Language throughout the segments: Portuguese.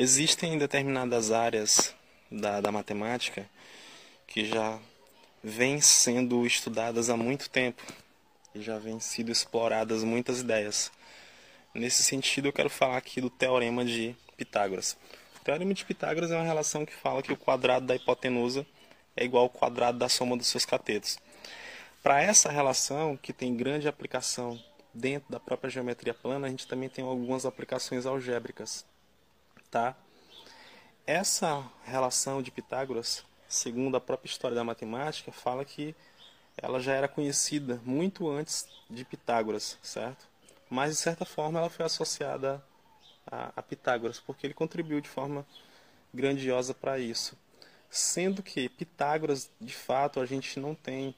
Existem determinadas áreas da, da matemática que já vêm sendo estudadas há muito tempo e já vêm sido exploradas muitas ideias. Nesse sentido, eu quero falar aqui do teorema de Pitágoras. O teorema de Pitágoras é uma relação que fala que o quadrado da hipotenusa é igual ao quadrado da soma dos seus catetos. Para essa relação, que tem grande aplicação dentro da própria geometria plana, a gente também tem algumas aplicações algébricas. Tá? Essa relação de Pitágoras, segundo a própria história da matemática, fala que ela já era conhecida muito antes de Pitágoras, certo? Mas de certa forma ela foi associada a, a Pitágoras, porque ele contribuiu de forma grandiosa para isso. Sendo que Pitágoras, de fato, a gente não tem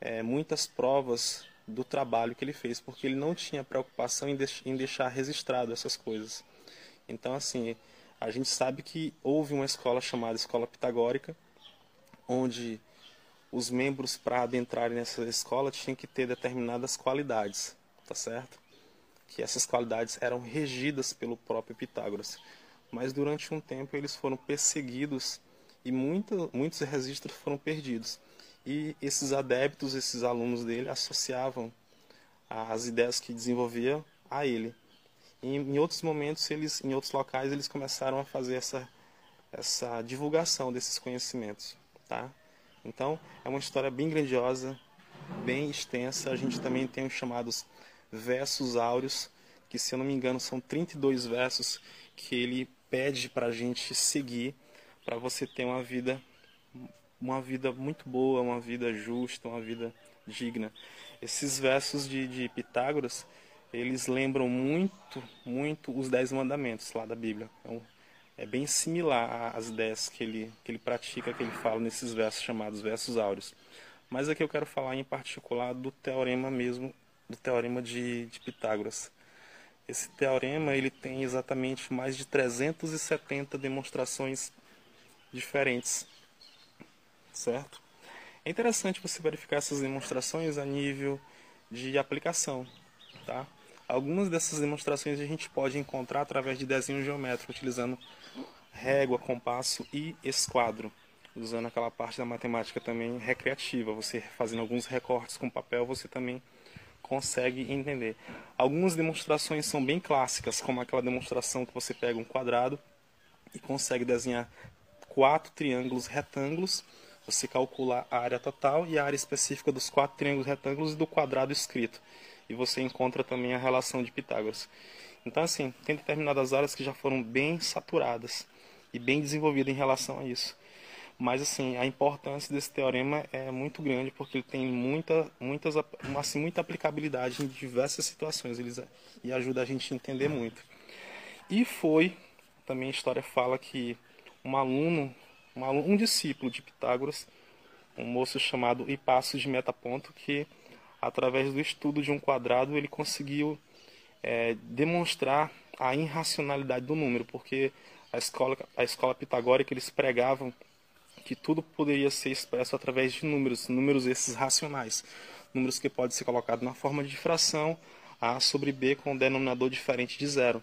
é, muitas provas do trabalho que ele fez, porque ele não tinha preocupação em, deix em deixar registrado essas coisas. Então, assim, a gente sabe que houve uma escola chamada Escola Pitagórica, onde os membros para adentrarem nessa escola tinham que ter determinadas qualidades, tá certo? Que essas qualidades eram regidas pelo próprio Pitágoras. Mas durante um tempo eles foram perseguidos e muito, muitos registros foram perdidos. E esses adeptos, esses alunos dele, associavam as ideias que desenvolvia a ele. E em outros momentos, eles, em outros locais, eles começaram a fazer essa, essa divulgação desses conhecimentos. Tá? Então, é uma história bem grandiosa, bem extensa. A gente também tem os chamados versos áureos, que, se eu não me engano, são 32 versos que ele pede para a gente seguir para você ter uma vida uma vida muito boa, uma vida justa, uma vida digna. Esses versos de, de Pitágoras, eles lembram muito, muito os Dez Mandamentos lá da Bíblia. Então, é bem similar às ideias que ele, que ele pratica, que ele fala nesses versos chamados versos áureos. Mas aqui eu quero falar em particular do teorema mesmo, do teorema de, de Pitágoras. Esse teorema ele tem exatamente mais de 370 demonstrações diferentes certo? É interessante você verificar essas demonstrações a nível de aplicação, tá? Algumas dessas demonstrações a gente pode encontrar através de desenho geométrico, utilizando régua, compasso e esquadro, usando aquela parte da matemática também recreativa. Você fazendo alguns recortes com papel, você também consegue entender. Algumas demonstrações são bem clássicas, como aquela demonstração que você pega um quadrado e consegue desenhar quatro triângulos retângulos você calcula a área total e a área específica dos quatro triângulos retângulos e do quadrado escrito. E você encontra também a relação de Pitágoras. Então, assim, tem determinadas áreas que já foram bem saturadas e bem desenvolvidas em relação a isso. Mas, assim, a importância desse teorema é muito grande porque ele tem muita, muitas, assim, muita aplicabilidade em diversas situações ele, e ajuda a gente a entender muito. E foi, também a história fala que um aluno um, um discípulo de Pitágoras, um moço chamado Hipasso de Metaponto, que através do estudo de um quadrado ele conseguiu é, demonstrar a irracionalidade do número, porque a escola, a escola pitagórica eles pregavam que tudo poderia ser expresso através de números, números esses racionais, números que podem ser colocados na forma de fração a sobre b com um denominador diferente de zero,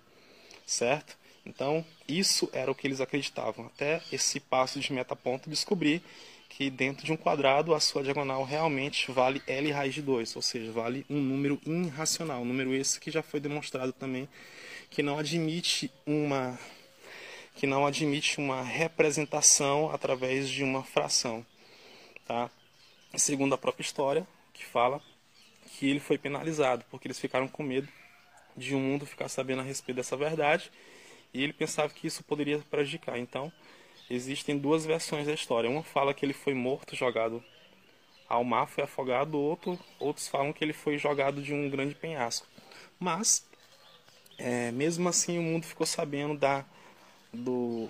certo? Então, isso era o que eles acreditavam. Até esse passo de metaponto descobrir que dentro de um quadrado a sua diagonal realmente vale L raiz de 2, ou seja, vale um número irracional. Um número esse que já foi demonstrado também que não admite uma que não admite uma representação através de uma fração, tá? Segundo a própria história, que fala que ele foi penalizado porque eles ficaram com medo de o um mundo ficar sabendo a respeito dessa verdade e ele pensava que isso poderia prejudicar. Então, existem duas versões da história. Uma fala que ele foi morto, jogado ao mar, foi afogado, outro, outros falam que ele foi jogado de um grande penhasco. Mas, é, mesmo assim, o mundo ficou sabendo da, do,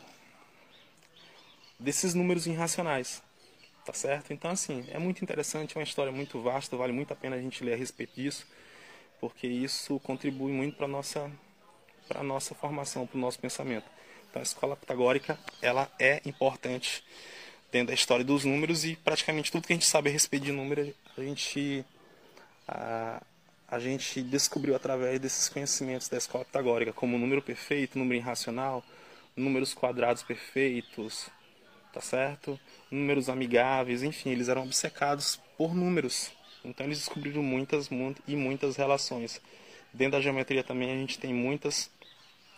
desses números irracionais. Tá certo? Então, assim, é muito interessante, é uma história muito vasta, vale muito a pena a gente ler a respeito disso, porque isso contribui muito para a nossa nossa formação, para o nosso pensamento. Então a escola pitagórica ela é importante dentro da história dos números e praticamente tudo que a gente sabe a respeito de números a gente a, a gente descobriu através desses conhecimentos da escola pitagórica, como número perfeito, número irracional, números quadrados perfeitos, tá certo? Números amigáveis, enfim, eles eram obcecados por números. Então eles descobriram muitas e muitas relações. Dentro da geometria também a gente tem muitas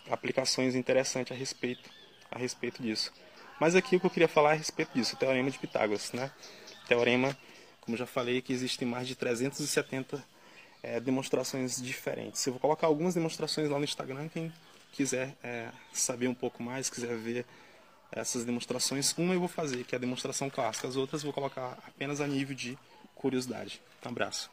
aplicações interessantes a respeito a respeito disso. Mas aqui o que eu queria falar é a respeito disso, o teorema de Pitágoras, né? Teorema, como já falei, que existem mais de 370 é, demonstrações diferentes. Eu vou colocar algumas demonstrações lá no Instagram, quem quiser é, saber um pouco mais, quiser ver essas demonstrações, uma eu vou fazer, que é a demonstração clássica, as outras eu vou colocar apenas a nível de curiosidade. Um abraço.